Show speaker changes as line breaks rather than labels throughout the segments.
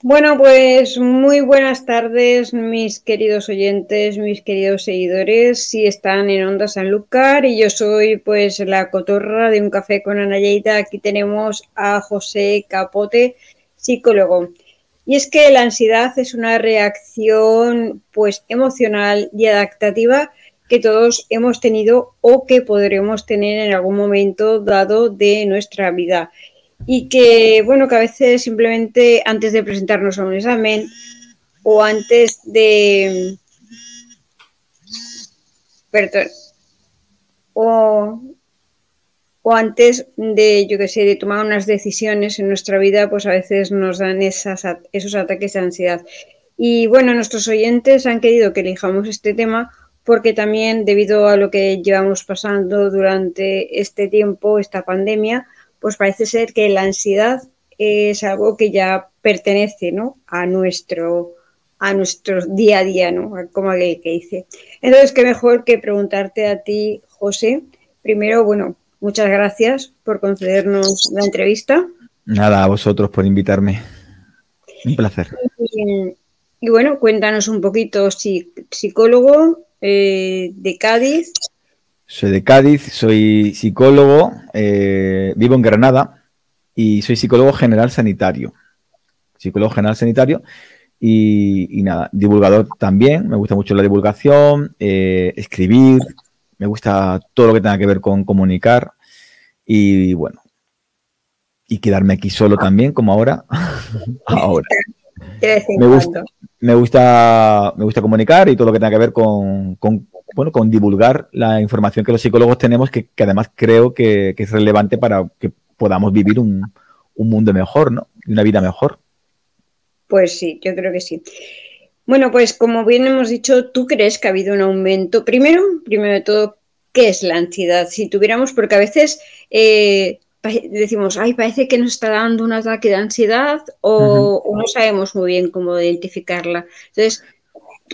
Bueno, pues muy buenas tardes, mis queridos oyentes, mis queridos seguidores. Si están en Onda Sanlúcar y yo soy pues la cotorra de un café con Anayeita, aquí tenemos a José Capote, psicólogo. Y es que la ansiedad es una reacción pues emocional y adaptativa que todos hemos tenido o que podremos tener en algún momento dado de nuestra vida y que, bueno, que a veces simplemente antes de presentarnos a un examen o antes de... Perdón. O, o antes de, yo que sé, de tomar unas decisiones en nuestra vida, pues a veces nos dan esos ataques de ansiedad. Y bueno, nuestros oyentes han querido que elijamos este tema porque también debido a lo que llevamos pasando durante este tiempo, esta pandemia, pues parece ser que la ansiedad es algo que ya pertenece ¿no? a nuestro a nuestro día a día, ¿no? Como que, que dice. Entonces, qué mejor que preguntarte a ti, José. Primero, bueno, muchas gracias por concedernos la entrevista.
Nada, a vosotros por invitarme. Un placer.
Y, bueno, cuéntanos un poquito, si, psicólogo eh, de Cádiz,
soy de Cádiz, soy psicólogo, eh, vivo en Granada y soy psicólogo general sanitario. Psicólogo general sanitario y, nada, divulgador también. Me gusta mucho la divulgación, eh, escribir, me gusta todo lo que tenga que ver con comunicar y bueno, y quedarme aquí solo también, como ahora. ahora. Me gusta, me gusta, me gusta comunicar y todo lo que tenga que ver con, con bueno, con divulgar la información que los psicólogos tenemos, que, además creo que, es relevante para que podamos vivir un, mundo mejor, ¿no? Una vida mejor.
Pues sí, yo creo que sí. Bueno, pues como bien hemos dicho, ¿tú crees que ha habido un aumento? Primero, primero de todo, ¿qué es la ansiedad? Si tuviéramos, porque a veces eh, decimos, ay, parece que nos está dando un ataque de ansiedad o, o, no sabemos muy bien cómo identificarla. Entonces,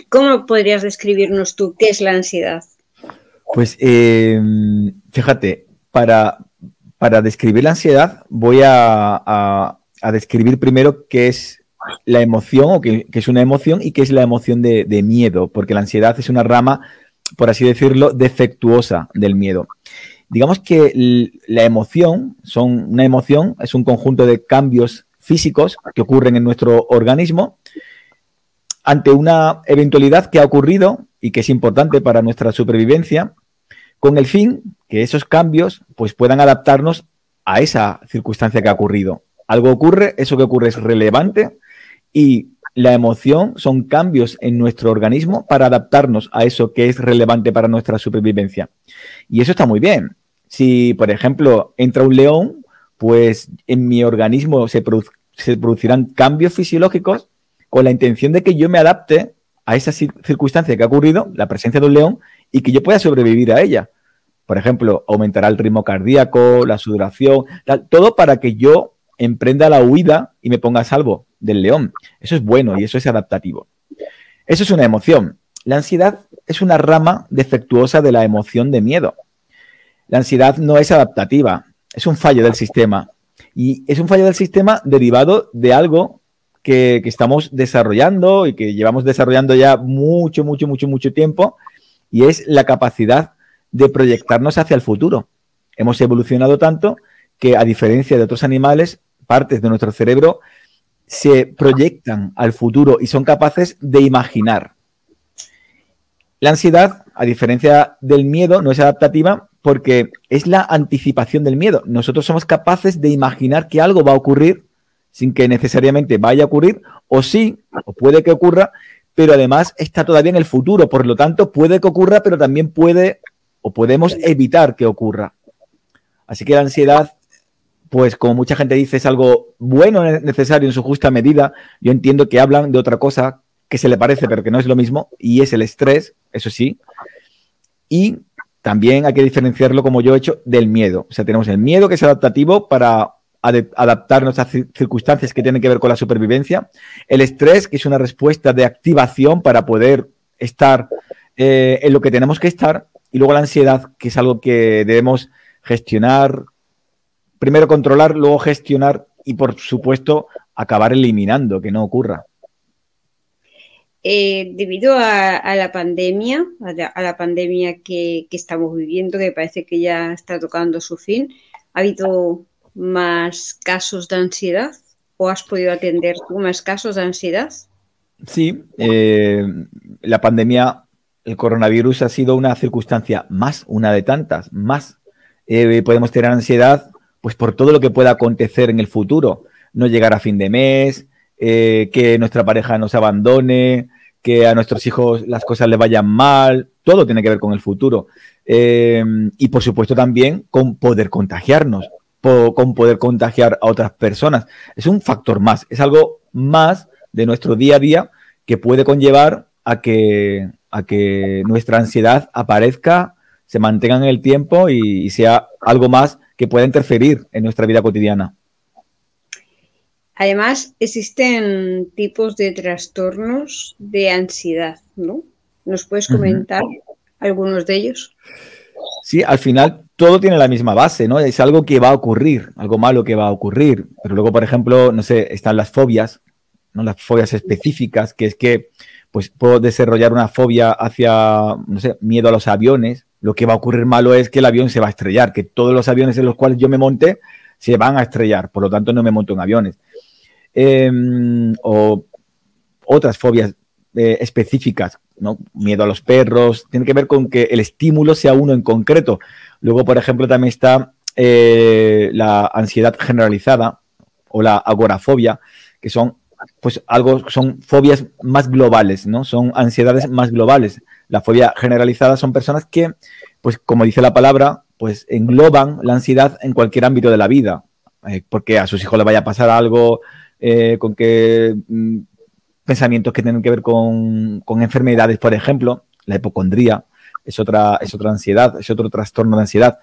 ¿Cómo podrías describirnos tú qué es la ansiedad?
Pues eh, fíjate, para, para, describir la ansiedad voy a, describir primero qué es la emoción o qué, es una emoción y qué es la emoción de, miedo, porque la ansiedad es una rama, por así decirlo, defectuosa del miedo. Digamos que la emoción, son, una emoción es un conjunto de cambios físicos que ocurren en nuestro organismo ante una eventualidad que ha ocurrido y que es importante para nuestra supervivencia, con el fin que esos cambios pues, puedan adaptarnos a esa circunstancia que ha ocurrido. Algo ocurre, eso que ocurre es relevante y la emoción son cambios en nuestro organismo para adaptarnos a eso que es relevante para nuestra supervivencia. Y eso está muy bien. Si, por ejemplo, entra un león, pues en mi organismo se, producirán cambios fisiológicos con la intención de que yo me adapte a esa circunstancia que ha ocurrido, la presencia de un león, y que yo pueda sobrevivir a ella. Por ejemplo, aumentará el ritmo cardíaco, la sudoración, todo para que yo emprenda la huida y me ponga a salvo del león. Eso es bueno y eso es adaptativo. Eso es una emoción. La ansiedad es una rama defectuosa de la emoción de miedo. La ansiedad no es adaptativa, es un fallo del sistema. Y es un fallo del sistema derivado de algo que, estamos desarrollando y que llevamos desarrollando ya mucho, mucho, mucho, mucho tiempo, y es la capacidad de proyectarnos hacia el futuro. Hemos evolucionado tanto que, a diferencia de otros animales, partes de nuestro cerebro se proyectan al futuro y son capaces de imaginar. La ansiedad, a diferencia del miedo, no es adaptativa porque es la anticipación del miedo. Nosotros somos capaces de imaginar que algo va a ocurrir sin que necesariamente vaya a ocurrir, o sí, o puede que ocurra, pero además está todavía en el futuro, por lo tanto puede que ocurra, pero también puede o podemos evitar que ocurra. Así que la ansiedad, pues como mucha gente dice, es algo bueno, necesario en su justa medida. Yo entiendo que hablan de otra cosa que se le parece, pero que no es lo mismo, y es el estrés, eso sí. Y también hay que diferenciarlo, como yo he hecho, del miedo. O sea, tenemos el miedo que es adaptativo para adaptarnos a circunstancias que tienen que ver con la supervivencia. El estrés, que es una respuesta de activación para poder estar eh, en lo que tenemos que estar. Y luego la ansiedad, que es algo que debemos gestionar, primero controlar, luego gestionar y por supuesto acabar eliminando, que no ocurra.
Eh, debido a, la pandemia, a la, pandemia que, estamos viviendo, que parece que ya está tocando su fin, ¿ha habido más casos de ansiedad o has podido atender tú más casos de ansiedad?
Sí, eh, la pandemia, el coronavirus ha sido una circunstancia más, una de tantas, más. Eh, podemos tener ansiedad pues por todo lo que pueda acontecer en el futuro, no llegar a fin de mes, que nuestra pareja nos abandone, que a nuestros hijos las cosas les vayan mal, todo tiene que ver con el futuro. Eh, y por supuesto también con poder contagiarnos, con poder contagiar a otras personas. Es un factor más, es algo más de nuestro día a día que puede conllevar a que, a que nuestra ansiedad aparezca, se mantenga en el tiempo y sea algo más que pueda interferir en nuestra vida cotidiana.
Además, existen tipos de trastornos de ansiedad, ¿no? ¿Nos puedes comentar algunos de ellos?
Sí, al final todo tiene la misma base, ¿no? Es algo que va a ocurrir, algo malo que va a ocurrir. Pero luego, por ejemplo, no sé, están las fobias, ¿no? Las fobias específicas, que es que pues puedo desarrollar una fobia hacia, no sé, miedo a los aviones. Lo que va a ocurrir malo es que el avión se va a estrellar, que todos los aviones en los cuales yo me monte se van a estrellar, por lo tanto no me monto en aviones. Em, o otras fobias eh, específicas, ¿no? Miedo a los perros, tiene que ver con que el estímulo sea uno en concreto. Luego, por ejemplo, también está eh, la ansiedad generalizada o la agorafobia, que son pues algo, son fobias más globales, ¿no? Son ansiedades más globales. La fobia generalizada son personas que, pues como dice la palabra, pues engloban la ansiedad en cualquier ámbito de la vida, eh, porque a sus hijos les vaya a pasar algo, eh, con que mm, pensamientos que tienen que ver con, enfermedades, por ejemplo, la hipocondría es otra, es otra ansiedad, es otro trastorno de ansiedad.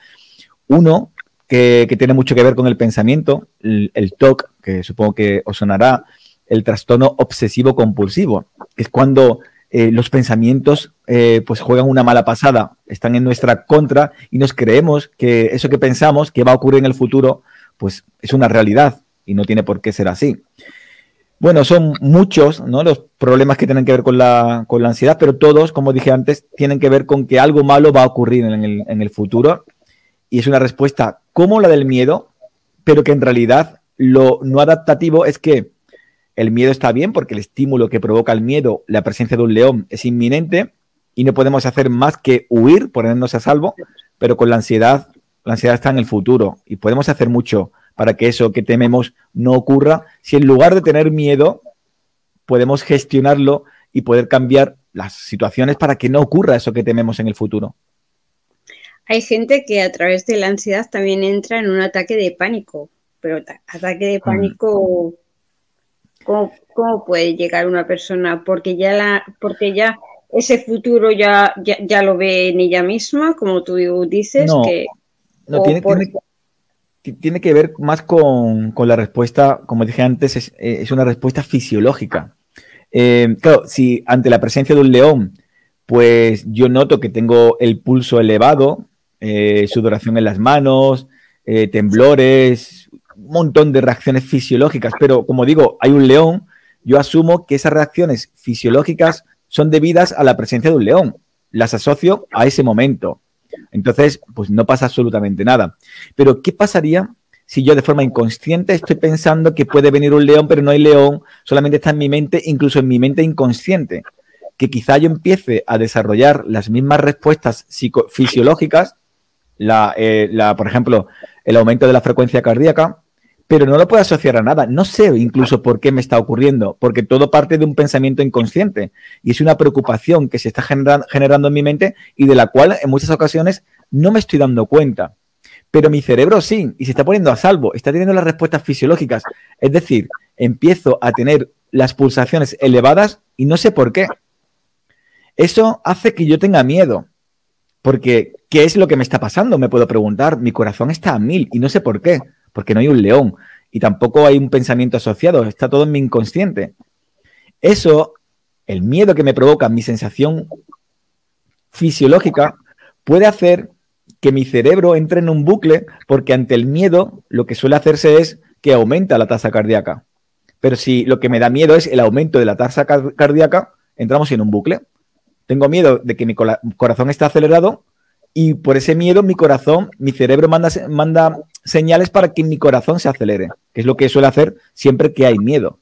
Uno que, tiene mucho que ver con el pensamiento, el, TOC, que supongo que os sonará, el trastorno obsesivo compulsivo, que es cuando eh, los pensamientos eh, pues juegan una mala pasada, están en nuestra contra y nos creemos que eso que pensamos que va a ocurrir en el futuro, pues es una realidad y no tiene por qué ser así. Bueno, son muchos ¿no? los problemas que tienen que ver con la, con la ansiedad, pero todos, como dije antes, tienen que ver con que algo malo va a ocurrir en el, en el futuro y es una respuesta como la del miedo, pero que en realidad lo no adaptativo es que el miedo está bien porque el estímulo que provoca el miedo, la presencia de un león, es inminente y no podemos hacer más que huir, ponernos a salvo, pero con la ansiedad, la ansiedad está en el futuro y podemos hacer mucho para que eso que tememos no ocurra, si en lugar de tener miedo podemos gestionarlo y poder cambiar las situaciones para que no ocurra eso que tememos en el futuro.
Hay gente que a través de la ansiedad también entra en un ataque de pánico, pero ataque de pánico, ¿cómo, puede llegar una persona? Porque ya, la, porque ya ese futuro ya, ya, lo ve en ella misma, como tú dices, que...
No, tiene, tiene que ver más con, la respuesta, como dije antes, es, eh, una respuesta fisiológica. Eh, claro, si ante la presencia de un león, pues yo noto que tengo el pulso elevado, eh, sudoración en las manos, temblores, montón de reacciones fisiológicas, pero como digo, hay un león, yo asumo que esas reacciones fisiológicas son debidas a la presencia de un león. Las asocio a ese momento. Entonces, pues no pasa absolutamente nada. Pero, ¿qué pasaría si yo de forma inconsciente estoy pensando que puede venir un león, pero no hay león, solamente está en mi mente, incluso en mi mente inconsciente? Que quizá yo empiece a desarrollar las mismas respuestas fisiológicas, eh, la, por ejemplo, el aumento de la frecuencia cardíaca, pero no lo puedo asociar a nada. No sé incluso por qué me está ocurriendo, porque todo parte de un pensamiento inconsciente y es una preocupación que se está generando en mi mente y de la cual en muchas ocasiones no me estoy dando cuenta. Pero mi cerebro sí, y se está poniendo a salvo, está teniendo las respuestas fisiológicas. Es decir, empiezo a tener las pulsaciones elevadas y no sé por qué. Eso hace que yo tenga miedo, porque ¿qué es lo que me está pasando? Me puedo preguntar, mi corazón está a mil y no sé por qué porque no hay un león y tampoco hay un pensamiento asociado, está todo en mi inconsciente. Eso, el miedo que me provoca, mi sensación fisiológica, puede hacer que mi cerebro entre en un bucle porque ante el miedo lo que suele hacerse es que aumenta la tasa cardíaca. Pero si lo que me da miedo es el aumento de la tasa cardíaca, entramos en un bucle. Tengo miedo de que mi corazón esté acelerado y por ese miedo mi corazón, mi cerebro manda, manda señales para que mi corazón se acelere, que es lo que suele hacer siempre que hay miedo.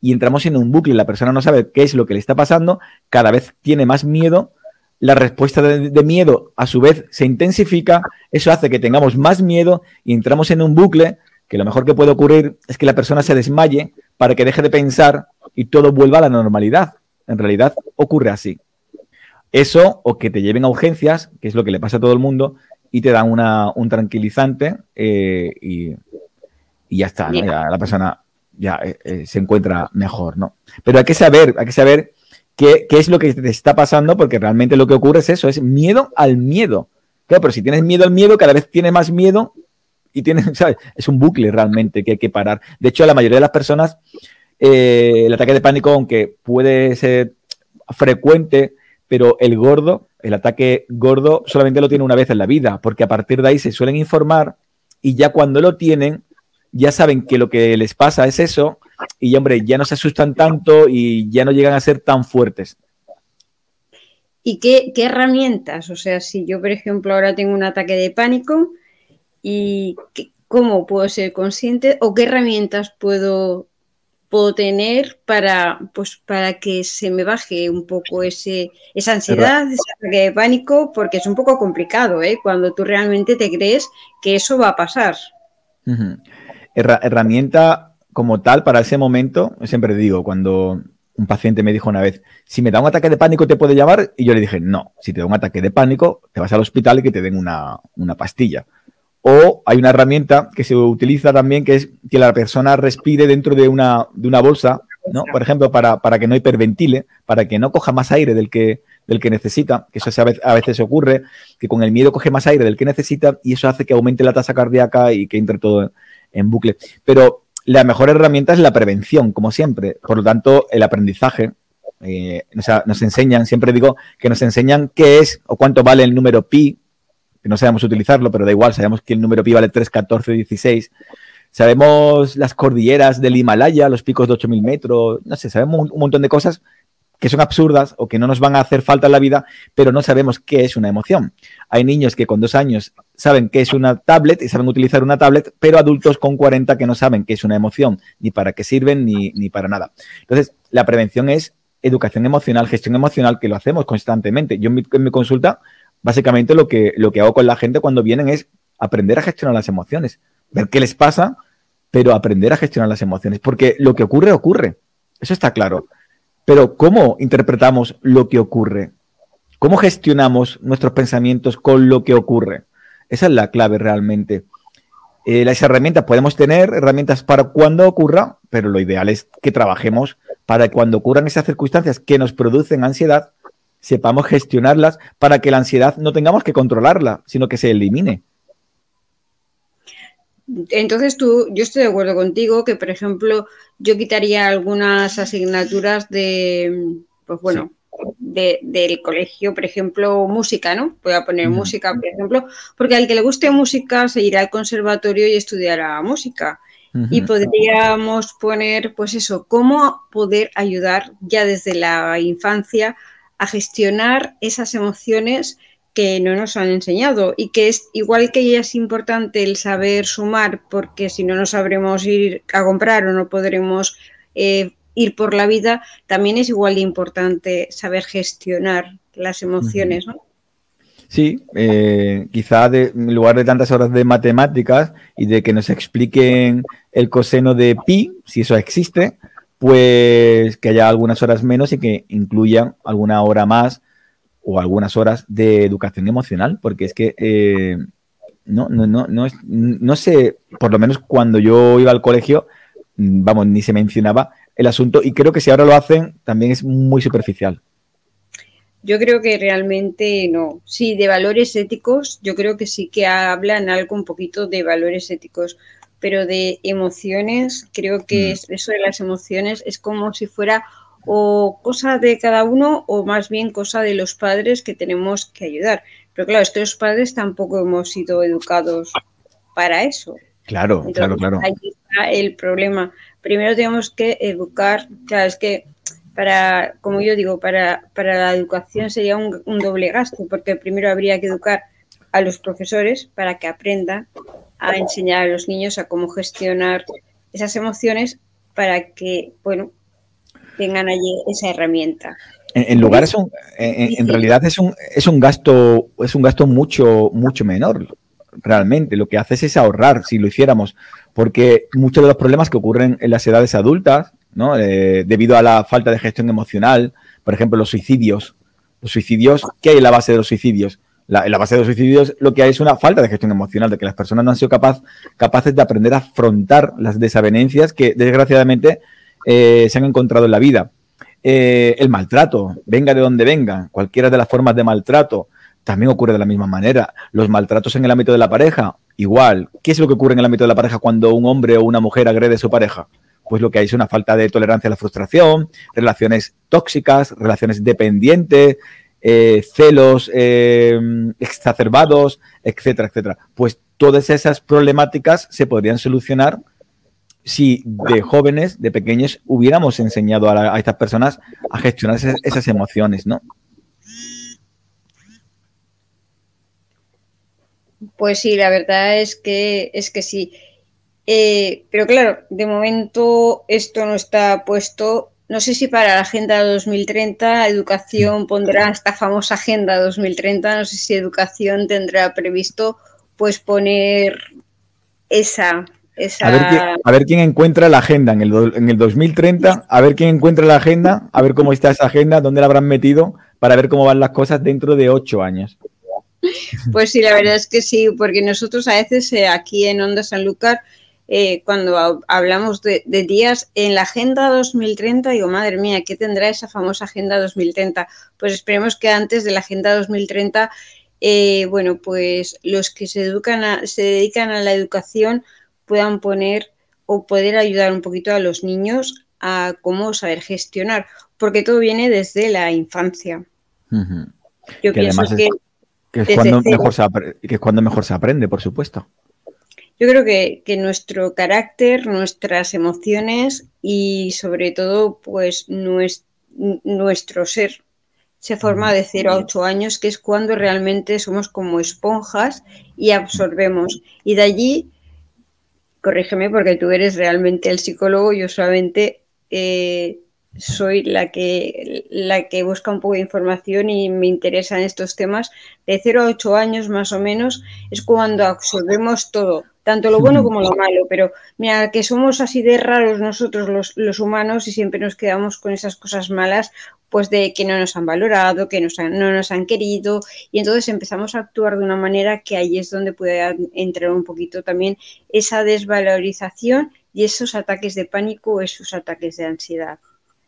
Y entramos en un bucle, la persona no sabe qué es lo que le está pasando, cada vez tiene más miedo, la respuesta de, de miedo a su vez se intensifica, eso hace que tengamos más miedo y entramos en un bucle que lo mejor que puede ocurrir es que la persona se desmaye para que deje de pensar y todo vuelva a la normalidad. En realidad ocurre así. Eso o que te lleven a urgencias, que es lo que le pasa a todo el mundo, y te dan un tranquilizante eh, y, ya está, la persona ya eh, eh, se encuentra mejor, ¿no? Pero hay que saber, hay que saber qué, qué, es lo que te está pasando, porque realmente lo que ocurre es eso, es miedo al miedo. Claro, pero si tienes miedo al miedo, cada vez tienes más miedo y tienes, ¿sabes? Es un bucle realmente que hay que parar. De hecho, la mayoría de las personas, el ataque de pánico, aunque puede ser frecuente, pero el gordo, el ataque gordo, solamente lo tiene una vez en la vida, porque a partir de ahí se suelen informar y ya cuando lo tienen, ya saben que lo que les pasa es eso y, hombre, ya no se asustan tanto y ya no llegan a ser tan fuertes.
¿Y qué, qué herramientas? O sea, si yo, por ejemplo, ahora tengo un ataque de pánico y cómo puedo ser consciente o qué herramientas puedo puedo tener para, pues, para que se me baje un poco ese, esa ansiedad, ese ataque de pánico, porque es un poco complicado, ¿eh? Cuando tú realmente te crees que eso va a pasar.
herramienta como tal para ese momento, siempre digo, cuando un paciente me dijo una vez, si me da un ataque de pánico, ¿te puede llamar? Y yo le dije, no, si te da un ataque de pánico, te vas al hospital y que te den una, una pastilla. O hay una herramienta que se utiliza también, que es que la persona respire dentro de una, de una bolsa, ¿no? Por ejemplo, para, que no hiperventile, para que no coja más aire del que, del que necesita, que eso a veces, ocurre, que con el miedo coge más aire del que necesita y eso hace que aumente la tasa cardíaca y que entre todo en bucle. Pero la mejor herramienta es la prevención, como siempre. Por lo tanto, el aprendizaje. Eh, nos enseñan, siempre digo que nos enseñan qué es o cuánto vale el número pi, no sabemos utilizarlo, pero da igual, sabemos que el número pi vale 3, 14, 16. Sabemos las cordilleras del Himalaya, los picos de 8.000 metros, no sé, sabemos un, montón de cosas que son absurdas o que no nos van a hacer falta en la vida, pero no sabemos qué es una emoción. Hay niños que con dos años saben qué es una tablet y saben utilizar una tablet, pero adultos con 40 que no saben qué es una emoción, ni para qué sirven, ni, ni para nada. Entonces, la prevención es educación emocional, gestión emocional, que lo hacemos constantemente. Yo en mi consulta básicamente lo que, lo que hago con la gente cuando vienen es aprender a gestionar las emociones, ver qué les pasa, pero aprender a gestionar las emociones, porque lo que ocurre, ocurre. Eso está claro. Pero ¿cómo interpretamos lo que ocurre? ¿Cómo gestionamos nuestros pensamientos con lo que ocurre? Esa es la clave realmente. Eh, las herramientas, podemos tener herramientas para cuando ocurra, pero lo ideal es que trabajemos para cuando ocurran esas circunstancias que nos producen ansiedad, sepamos gestionarlas para que la ansiedad no tengamos que controlarla, sino que se elimine.
Entonces tú, yo estoy de acuerdo contigo que, por ejemplo, yo quitaría algunas asignaturas de, pues bueno, del colegio, por ejemplo, música, ¿no? Voy a poner música, por ejemplo, porque al que le guste música se irá al conservatorio y estudiará música. Y podríamos poner, pues eso, cómo poder ayudar ya desde la infancia a gestionar esas emociones que no nos han enseñado y que es igual que ya es importante el saber sumar porque si no no sabremos ir a comprar o no podremos eh, ir por la vida, también es igual de importante saber gestionar las emociones, ¿no?
Sí, eh, quizá en lugar de tantas horas de matemáticas y de que nos expliquen el coseno de pi, si eso existe, pues que haya algunas horas menos y que incluyan alguna hora más o algunas horas de educación emocional, porque es que eh, no, no, no, no, no sé, por lo menos cuando yo iba al colegio, mm, vamos, ni se mencionaba el asunto y creo que si ahora lo hacen también es muy superficial.
Yo creo que realmente no. Sí, de valores éticos, yo creo que sí que hablan algo un poquito de valores éticos, pero de emociones, creo que mm. eso de las emociones es como si fuera o cosa de cada uno o más bien cosa de los padres que tenemos que ayudar. Pero claro, es que los padres tampoco hemos sido educados para eso.
Claro, claro, claro.
Ahí está el problema. primero tenemos que educar, claro, es que para, como yo digo, para, para la educación sería un, un doble gasto, porque primero habría que educar a los profesores para que aprendan a enseñar a los niños a cómo gestionar esas emociones para que, bueno, tengan allí esa herramienta.
En, lugar es un, en, realidad es un, es un gasto, es un gasto mucho, mucho menor. Realmente, lo que hace es ahorrar si lo hiciéramos, porque muchos de los problemas que ocurren en las edades adultas, ¿no? Eh, debido a la falta de gestión emocional, por ejemplo, los suicidios. Los suicidios, ¿qué hay en la base de los suicidios? La, base de los suicidios lo que hay es una falta de gestión emocional, de que las personas no han sido capaz, capaces de aprender a afrontar las desavenencias que desgraciadamente eh, se han encontrado en la vida. Eh, el maltrato, venga de donde venga, cualquiera de las formas de maltrato, también ocurre de la misma manera. Los maltratos en el ámbito de la pareja, igual. ¿Qué es lo que ocurre en el ámbito de la pareja cuando un hombre o una mujer agrede a su pareja? Pues lo que hay es una falta de tolerancia a la frustración, relaciones tóxicas, relaciones dependientes, eh, celos exacerbados, etcétera, etcétera. Pues todas esas problemáticas se podrían solucionar si de jóvenes, de pequeños, hubiéramos enseñado a, estas personas a gestionar esas, emociones, ¿no?
Pues sí, la verdad es que es que sí. Eh, pero claro, de momento esto no está puesto. No sé si para la Agenda 2030 Educación pondrá esta famosa Agenda 2030. No sé si Educación tendrá previsto pues poner esa
a, ver quién, encuentra la agenda en el, en el 2030, a ver quién encuentra la agenda, a ver cómo está esa agenda, dónde la habrán metido, para ver cómo van las cosas dentro de ocho años.
Pues sí, la verdad es que sí, porque nosotros a veces eh, aquí en Onda Sanlúcar, eh, cuando hablamos de, días en la Agenda 2030, digo, madre mía, ¿qué tendrá esa famosa Agenda 2030? Pues esperemos que antes de la Agenda 2030, eh, bueno, pues los que se, educan se dedican a la educación puedan poner o poder ayudar un poquito a los niños a cómo saber gestionar, porque todo viene desde la infancia.
Yo pienso que, es cuando mejor se que es cuando mejor se aprende, por supuesto.
Yo creo que, que, nuestro carácter, nuestras emociones y sobre todo pues nuestro ser se forma de 0 a 8 años, que es cuando realmente somos como esponjas y absorbemos. Y de allí corrígeme porque tú eres realmente el psicólogo, yo solamente eh, soy la que, la que busca un poco de información y me interesa en estos temas. De 0 a 8 años más o menos es cuando absorbemos todo, tanto lo bueno como lo malo, pero mira, que somos así de raros nosotros los, los humanos y siempre nos quedamos con esas cosas malas, pues de que no nos han valorado, que no nos han querido, y entonces empezamos a actuar de una manera que ahí es donde puede entrar un poquito también esa desvalorización y esos ataques de pánico esos ataques de ansiedad.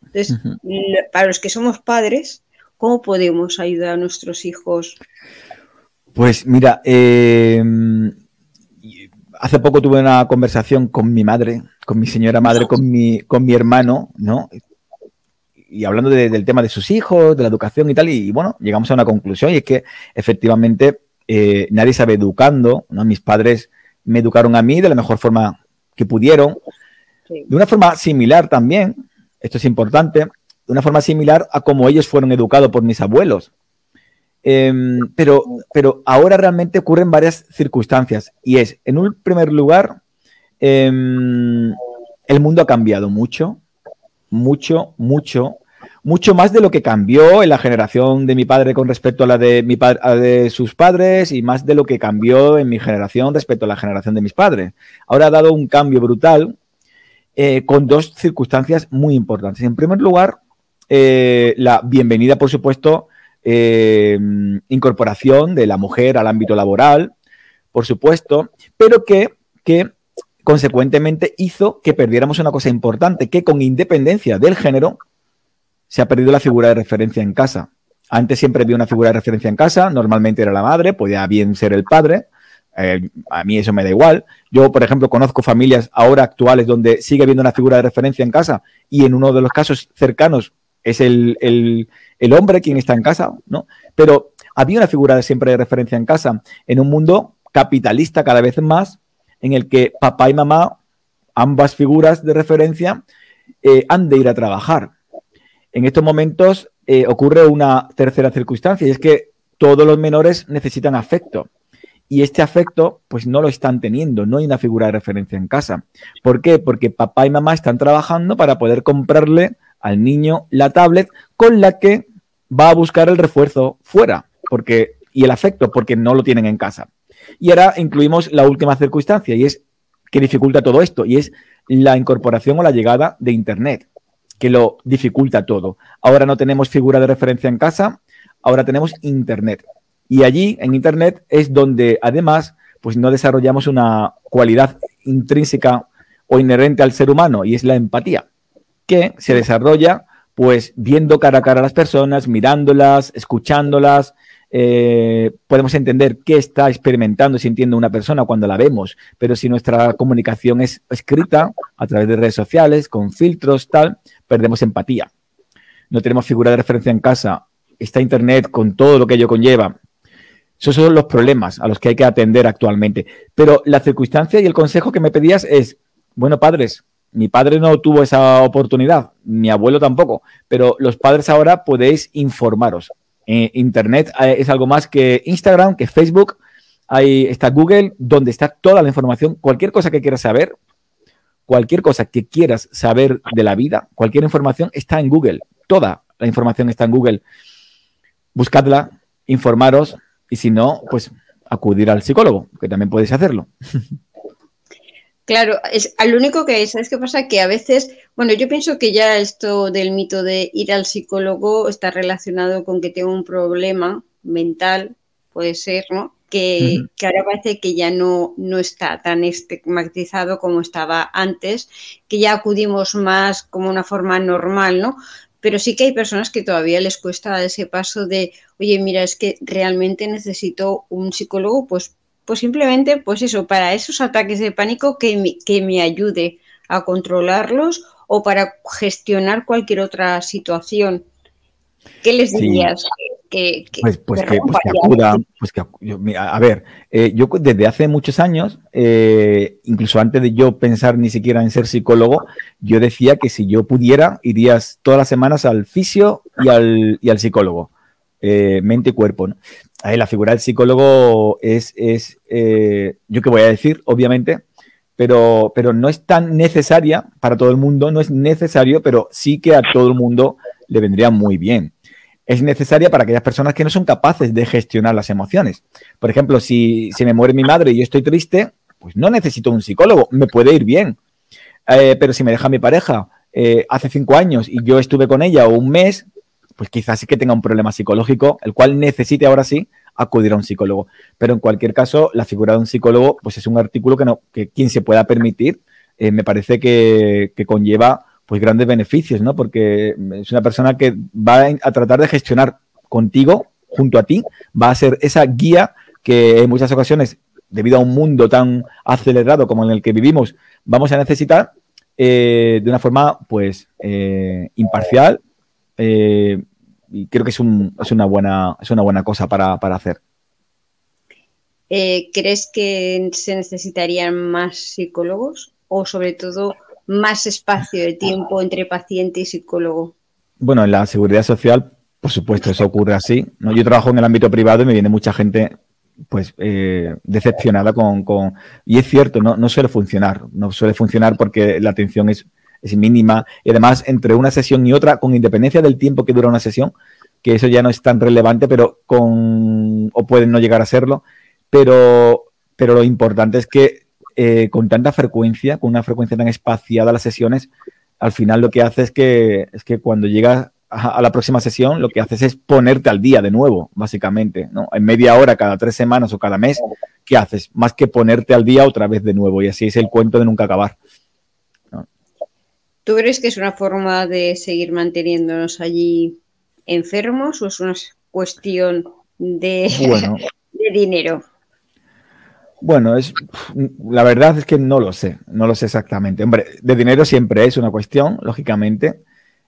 Entonces, para los que somos padres, ¿cómo podemos ayudar a nuestros hijos?
Pues mira, eh, hace poco tuve una conversación con mi madre, con mi señora madre, con mi, con mi hermano, ¿no? Y hablando del tema de sus hijos, de la educación y tal, y, bueno, llegamos a una conclusión y es que efectivamente eh, nadie sabe educando, ¿no? Mis padres me educaron a mí de la mejor forma que pudieron, de una forma similar también, esto es importante, de una forma similar a como ellos fueron educados por mis abuelos. Em, pero, pero ahora realmente ocurren varias circunstancias y es, en un primer lugar, em, el mundo ha cambiado mucho, mucho, mucho, mucho más de lo que cambió en la generación de mi padre con respecto a la de, sus padres y más de lo que cambió en mi generación respecto a la generación de mis padres. Ahora ha dado un cambio brutal eh, con dos circunstancias muy importantes. En primer lugar, eh, la bienvenida, por supuesto, eh, incorporación de la mujer al ámbito laboral, por supuesto, pero que, que consecuentemente hizo que perdiéramos una cosa importante, que con independencia del género se ha perdido la figura de referencia en casa. Antes siempre había una figura de referencia en casa, normalmente era la madre, podía bien ser el padre, eh, a mí eso me da igual. Yo, por ejemplo, conozco familias ahora actuales donde sigue habiendo una figura de referencia en casa y en uno de los casos cercanos es el, el hombre quien está en casa, ¿no? Pero había una figura siempre de referencia en casa en un mundo capitalista cada vez más en el que papá y mamá ambas figuras de referencia eh, han de ir a trabajar. En estos momentos eh, ocurre una tercera circunstancia y es que todos los menores necesitan afecto. Y este afecto, pues no lo están teniendo, no hay una figura de referencia en casa. ¿Por qué? Porque papá y mamá están trabajando para poder comprarle al niño la tablet con la que va a buscar el refuerzo fuera, porque y el afecto, porque no lo tienen en casa. Y ahora incluimos la última circunstancia y es que dificulta todo esto, y es la incorporación o la llegada de Internet, que lo dificulta todo. Ahora no tenemos figura de referencia en casa, ahora tenemos Internet. Y allí, en Internet, es donde además, pues no desarrollamos una cualidad intrínseca o inherente al ser humano, y es la empatía, que se desarrolla pues viendo cara a cara a las personas, mirándolas, escuchándolas, eh, podemos entender qué está experimentando sintiendo una persona cuando la vemos, pero si nuestra comunicación es escrita a través de redes sociales, con filtros, tal, perdemos empatía. No tenemos figura de referencia en casa, está Internet con todo lo que ello conlleva. Esos son los problemas a los que hay que atender actualmente. Pero la circunstancia y el consejo que me pedías es, bueno, padres, mi padre no tuvo esa oportunidad, mi abuelo tampoco, pero los padres ahora podéis informaros. Eh, Internet eh, es algo más que Instagram, que Facebook. Ahí está Google, donde está toda la información. Cualquier cosa que quieras saber, cualquier cosa que quieras saber de la vida, cualquier información está en Google. Toda la información está en Google. Buscadla, informaros y si no, pues acudir al psicólogo, que también puedes hacerlo.
Claro, es al único que ¿sabes qué pasa? Que a veces, bueno, yo pienso que ya esto del mito de ir al psicólogo está relacionado con que tengo un problema mental, puede ser, ¿no? Que, que, ahora parece que ya no, no está tan estigmatizado como estaba antes, que ya acudimos más como una forma normal, ¿no? Pero sí que hay personas que todavía les cuesta ese paso de, oye, mira, es que realmente necesito un psicólogo, pues pues simplemente, pues eso, para esos ataques de pánico que me, que me ayude a controlarlos o para gestionar cualquier otra situación. ¿Qué les dirías?
Que, pues, pues, que, pues que acuda, pues que, a ver, eh, yo desde hace muchos años, eh, incluso antes de yo pensar ni siquiera en ser psicólogo, yo decía que si yo pudiera, irías todas las semanas al fisio y al, y al psicólogo, eh, mente y cuerpo. ¿no? la figura del psicólogo es, es eh, yo qué voy a decir, obviamente, pero, pero no es tan necesaria para todo el mundo, no es necesario, pero sí que a todo el mundo le vendría muy bien. Es necesaria para aquellas personas que no son capaces de gestionar las emociones. Por ejemplo, si, si me muere mi madre y yo estoy triste, pues no necesito un psicólogo, me puede ir bien. Eh, pero si me deja mi pareja hace cinco años y yo estuve con ella un mes, pues quizás sí que tenga un problema psicológico, el cual necesite ahora sí acudir a un psicólogo. Pero en cualquier caso, la figura de un psicólogo, pues es un artículo que, no, que quien se pueda permitir, eh, me parece que, conlleva pues grandes beneficios, ¿no? Porque es una persona que va a tratar de gestionar contigo, junto a ti, va a ser esa guía que en muchas ocasiones, debido a un mundo tan acelerado como en el que vivimos, vamos a necesitar eh, de una forma, pues, eh, imparcial, y creo que es, una, buena, es una buena cosa para, hacer.
Eh, ¿Crees que se necesitarían más psicólogos o sobre todo más espacio de tiempo entre paciente y psicólogo?
Bueno, en la seguridad social, por supuesto, eso ocurre así. ¿no? Yo trabajo en el ámbito privado y me viene mucha gente pues eh, decepcionada con, Y es cierto, no, no suele funcionar. No suele funcionar porque la atención es es mínima. Y además, entre una sesión y otra, con independencia del tiempo que dura una sesión, que eso ya no es tan relevante, pero con. o pueden no llegar a serlo. Pero, pero lo importante es que eh, con tanta frecuencia, con una frecuencia tan espaciada las sesiones, al final lo que hace es que, es que cuando llegas a, la próxima sesión, lo que haces es ponerte al día de nuevo, básicamente, ¿no? En media hora, cada tres semanas o cada mes, ¿qué haces? Más que ponerte al día otra vez de nuevo. Y así es el cuento de nunca acabar.
¿Tú crees que es una forma de seguir manteniéndonos allí enfermos o es una cuestión de, dinero?
Bueno, es la verdad es que no lo sé, no lo sé exactamente. Hombre, de dinero siempre es una cuestión, lógicamente.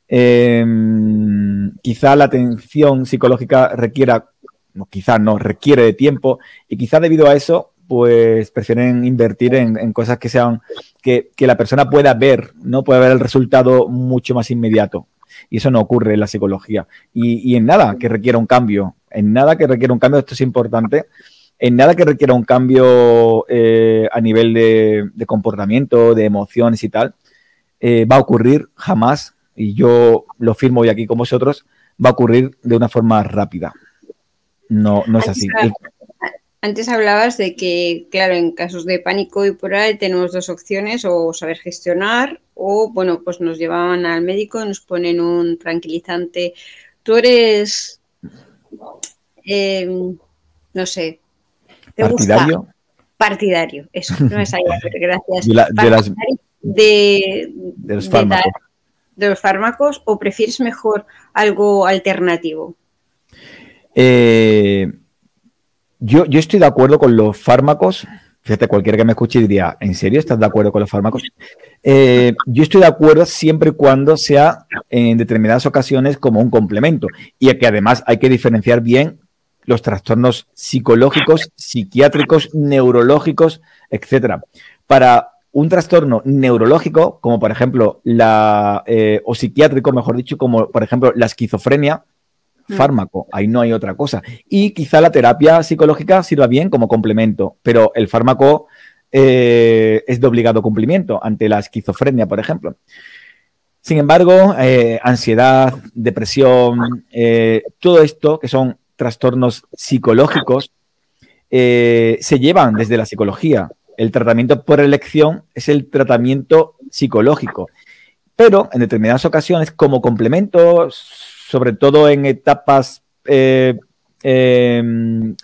Em, quizá la atención psicológica requiera, no, quizá no, requiere de tiempo y quizá debido a eso pues prefieren invertir en, cosas que sean, que, la persona pueda ver, ¿no? Puede ver el resultado mucho más inmediato. Y eso no ocurre en la psicología. Y, en nada que requiera un cambio, en nada que requiera un cambio, esto es importante, en nada que requiera un cambio eh, a nivel de, comportamiento, de emociones y tal, eh, va a ocurrir jamás, y yo lo firmo hoy aquí con vosotros, va a ocurrir de una forma rápida. No, no es así.
Antes hablabas de que, claro, en casos de pánico y por ahí tenemos dos opciones, o saber gestionar, o bueno, pues nos llevaban al médico, nos ponen un tranquilizante. Tú eres, eh, no sé,
partidario.
Partidario, eso, no es ahí, gracias.
De, de, los fármacos.
de los fármacos, o prefieres mejor algo alternativo?
Eh, yo, estoy de acuerdo con los fármacos. Fíjate, cualquiera que me escuche diría, ¿en serio estás de acuerdo con los fármacos? Eh, yo estoy de acuerdo siempre y cuando sea en determinadas ocasiones como un complemento. Y que además hay que diferenciar bien los trastornos psicológicos, psiquiátricos, neurológicos, etcétera. Para un trastorno neurológico, como por ejemplo la, eh, o psiquiátrico, mejor dicho, como por ejemplo la esquizofrenia. Fármaco, ahí no hay otra cosa. Y quizá la terapia psicológica sirva bien como complemento, pero el fármaco eh, es de obligado cumplimiento ante la esquizofrenia, por ejemplo. Sin embargo, eh, ansiedad, depresión, eh, todo esto, que son trastornos psicológicos, se llevan desde la psicología. El tratamiento por elección es el tratamiento psicológico. Pero en determinadas ocasiones, como complemento, sobre todo en etapas eh, em,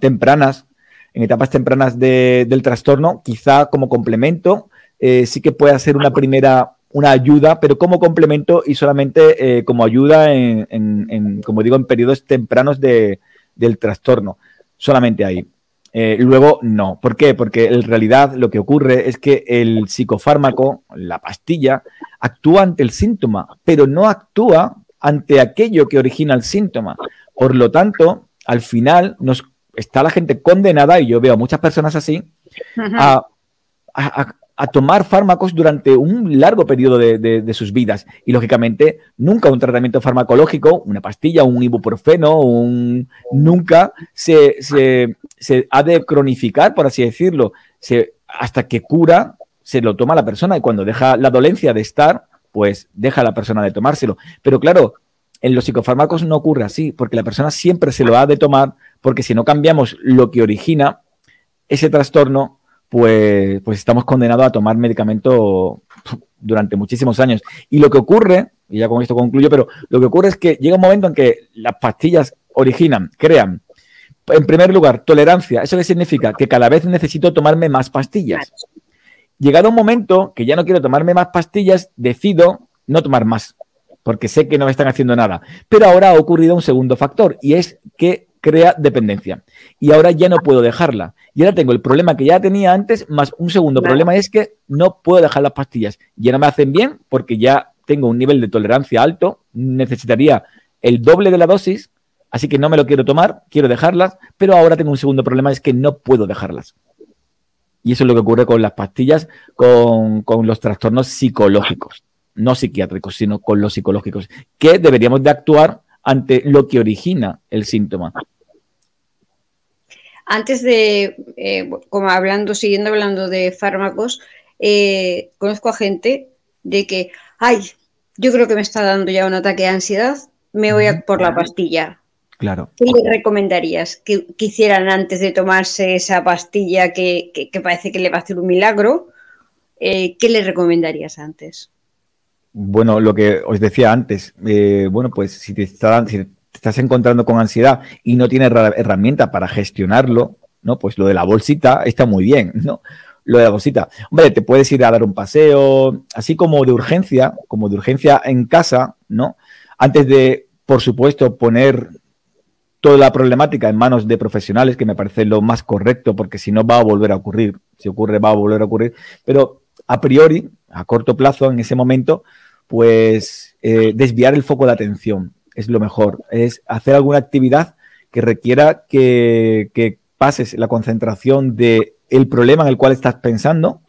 tempranas, en etapas tempranas del trastorno, quizá como complemento, eh, sí que puede ser una primera, una ayuda, pero como complemento y solamente eh, como ayuda en, como digo, en periodos tempranos del trastorno, solamente ahí. luego, no. ¿Por qué? Porque en realidad lo que ocurre es que el psicofármaco, la pastilla, actúa ante el síntoma, pero no actúa ante aquello que origina el síntoma. Por lo tanto, al final nos está la gente condenada, y yo veo a muchas personas así, a, tomar fármacos durante un largo periodo de, sus vidas. Y lógicamente, nunca un tratamiento farmacológico, una pastilla, un ibuprofeno, un, nunca se, ha de cronificar, por así decirlo, hasta que cura, se lo toma la persona y cuando deja la dolencia de estar, pues deja a la persona de tomárselo. Pero claro, en los psicofármacos no ocurre así, porque la persona siempre se lo ha de tomar, porque si no cambiamos lo que origina ese trastorno, pues, pues estamos condenados a tomar medicamento durante muchísimos años. Y lo que ocurre, y ya con esto concluyo, pero lo que ocurre es que llega un momento en que las pastillas originan, crean, en primer lugar, tolerancia. ¿Eso qué significa? Que cada vez necesito tomarme más pastillas. Llegado un momento que ya no quiero tomarme más pastillas, decido no tomar más, porque sé que no me están haciendo nada. Pero ahora ha ocurrido un segundo factor y es que crea dependencia. Y ahora ya no puedo dejarla. Y ahora tengo el problema que ya tenía antes, más un segundo problema es que no puedo dejar las pastillas. Ya no me hacen bien porque ya tengo un nivel de tolerancia alto, necesitaría el doble de la dosis, así que no me lo quiero tomar, quiero dejarlas, pero ahora tengo un segundo problema, es que no puedo dejarlas. Y eso es lo que ocurre con las pastillas, con, los trastornos psicológicos, no psiquiátricos, sino con los psicológicos, que deberíamos de actuar ante lo que origina el síntoma.
Antes de, eh, como hablando, siguiendo hablando de fármacos, eh, conozco a gente de que, ay, yo creo que me está dando ya un ataque de ansiedad, me voy a por la pastilla.
Claro.
¿Qué le recomendarías que, hicieran antes de tomarse esa pastilla que, parece que le va a hacer un milagro? Eh, ¿Qué le recomendarías antes?
Bueno, lo que os decía antes, eh, bueno, pues si te, estás encontrando con ansiedad y no tienes herramienta para gestionarlo, ¿no? Pues lo de la bolsita está muy bien, ¿no? Lo de la bolsita. Hombre, te puedes ir a dar un paseo, así como de urgencia, como de urgencia en casa, ¿no? Antes de, por supuesto, poner toda la problemática en manos de profesionales, que me parece lo más correcto, porque si no va a volver a ocurrir. Si ocurre, va a volver a ocurrir. Pero a priori, a corto plazo, en ese momento, pues eh, desviar el foco de atención es lo mejor. Es hacer alguna actividad que requiera que, pases la concentración de el problema en el cual estás pensando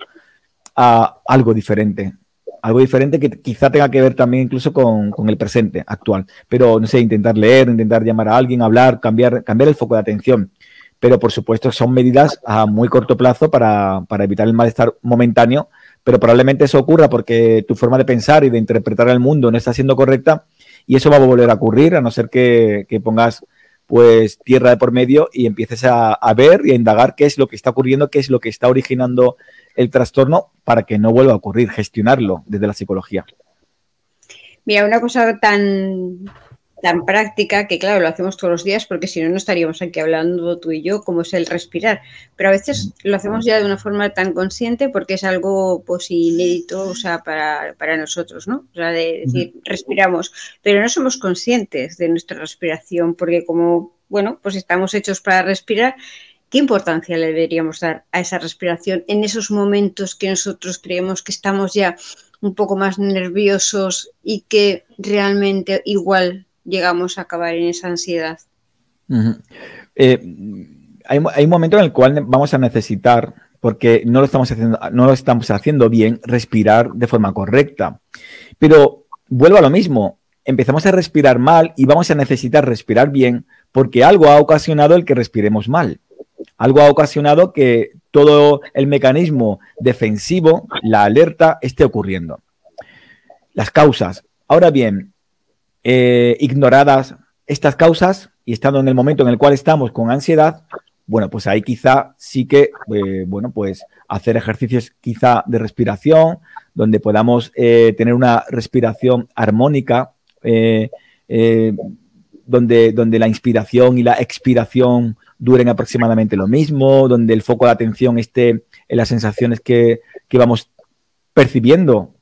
a algo diferente. Algo diferente que quizá tenga que ver también incluso con, el presente actual. Pero, no sé, intentar leer, intentar llamar a alguien, hablar, cambiar, cambiar el foco de atención. Pero, por supuesto, son medidas a muy corto plazo para, para evitar el malestar momentáneo. Pero probablemente eso ocurra porque tu forma de pensar y de interpretar el mundo no está siendo correcta y eso va a volver a ocurrir a no ser que, que pongas pues tierra de por medio y empieces a, ver y a indagar qué es lo que está ocurriendo, qué es lo que está originando el trastorno para que no vuelva a ocurrir, gestionarlo desde la psicología.
Mira, una cosa tan tan práctica que, claro, lo hacemos todos los días porque si no, no estaríamos aquí hablando tú y yo, como es el respirar. Pero a veces lo hacemos ya de una forma tan consciente porque es algo pues inédito, o sea, para, para nosotros, ¿no? O sea, de decir, respiramos, pero no somos conscientes de nuestra respiración porque como, bueno, pues estamos hechos para respirar. ¿Qué importancia le deberíamos dar a esa respiración en esos momentos que nosotros creemos que estamos ya un poco más nerviosos y que realmente igual llegamos a acabar en esa ansiedad.
Eh, hay, un momento en el cual vamos a necesitar, porque no lo, estamos haciendo, no lo estamos haciendo bien, respirar de forma correcta. Pero vuelvo a lo mismo, empezamos a respirar mal y vamos a necesitar respirar bien porque algo ha ocasionado el que respiremos mal. Algo ha ocasionado que todo el mecanismo defensivo, la alerta, esté ocurriendo. Las causas. Ahora bien, eh, ignoradas estas causas y estando en el momento en el cual estamos con ansiedad, bueno, pues ahí quizá sí que, eh, bueno, pues hacer ejercicios quizá de respiración, donde podamos eh, tener una respiración armónica, donde, donde la inspiración y la expiración duren aproximadamente lo mismo, donde el foco de atención esté en las sensaciones que, que vamos percibiendo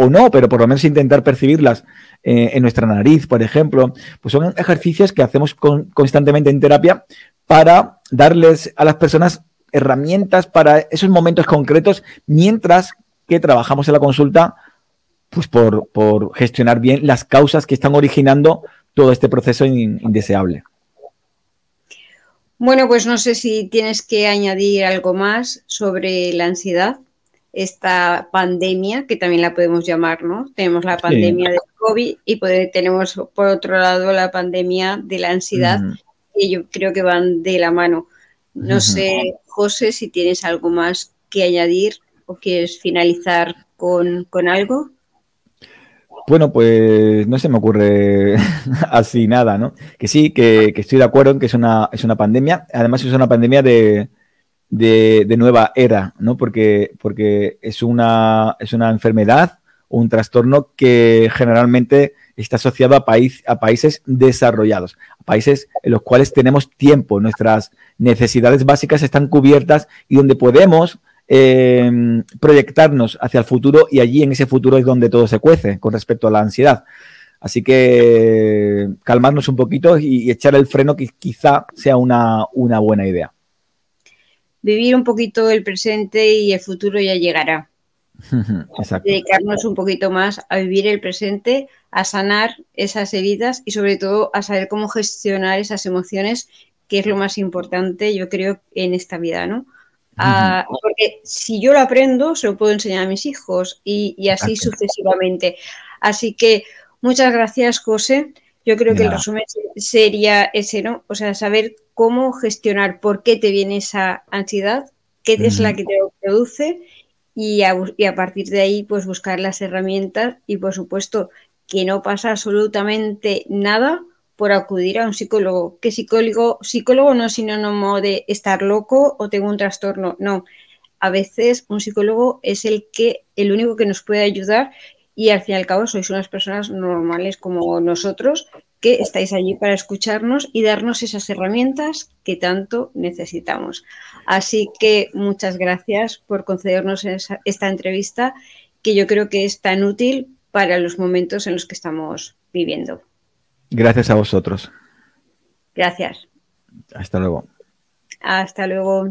o no, pero por lo menos intentar percibirlas eh, en nuestra nariz, por ejemplo, pues son ejercicios que hacemos constantemente en terapia para darles a las personas herramientas para esos momentos concretos mientras que trabajamos en la consulta pues por, gestionar bien las causas que están originando todo este proceso indeseable.
Bueno, pues no sé si tienes que añadir algo más sobre la ansiedad esta pandemia, que también la podemos llamar, ¿no? Tenemos la pandemia del COVID y tenemos por otro lado la pandemia de la ansiedad, que yo creo que van de la mano. No sé, José, si tienes algo más que añadir o quieres finalizar con, algo.
Bueno, pues no se me ocurre así nada, ¿no? Que sí, que, que, estoy de acuerdo en que es una, es una pandemia. Además, es una pandemia de, de, nueva era, ¿no? Porque, porque es, una, es una enfermedad un trastorno que generalmente está asociado a, país, a países desarrollados, a países en los cuales tenemos tiempo, nuestras necesidades básicas están cubiertas y donde podemos em, proyectarnos hacia el futuro y allí en ese futuro es donde todo se cuece con respecto a la ansiedad. Así que calmarnos un poquito y, echar el freno que quizá sea una buena idea
vivir un poquito el presente y el futuro ya llegará. Dedicarnos un poquito más a vivir el presente, a sanar esas heridas y sobre todo a saber cómo gestionar esas emociones, que es lo más importante, yo creo, en esta vida, ¿no? Ah, porque si yo lo aprendo, se lo puedo enseñar a mis hijos y, así sucesivamente. Así que muchas gracias, José. Yo creo que el resumen sería ese, ¿no? O sea, saber cómo gestionar por qué te viene esa ansiedad, qué es la que te produce y a, partir de ahí pues buscar las herramientas y por supuesto que no pasa absolutamente nada por acudir a un psicólogo. Que psicólogo, psicólogo no es sinónimo de estar loco o tengo un trastorno, no. A veces un psicólogo es el que el único que nos puede ayudar y al fin y al cabo sois unas personas normales como nosotros que estáis allí para escucharnos y darnos esas herramientas que tanto necesitamos. Así que muchas gracias por concedernos esta entrevista que yo creo que es tan útil para los momentos en los que estamos viviendo.
Gracias a vosotros.
Gracias.
Hasta luego.
Hasta luego.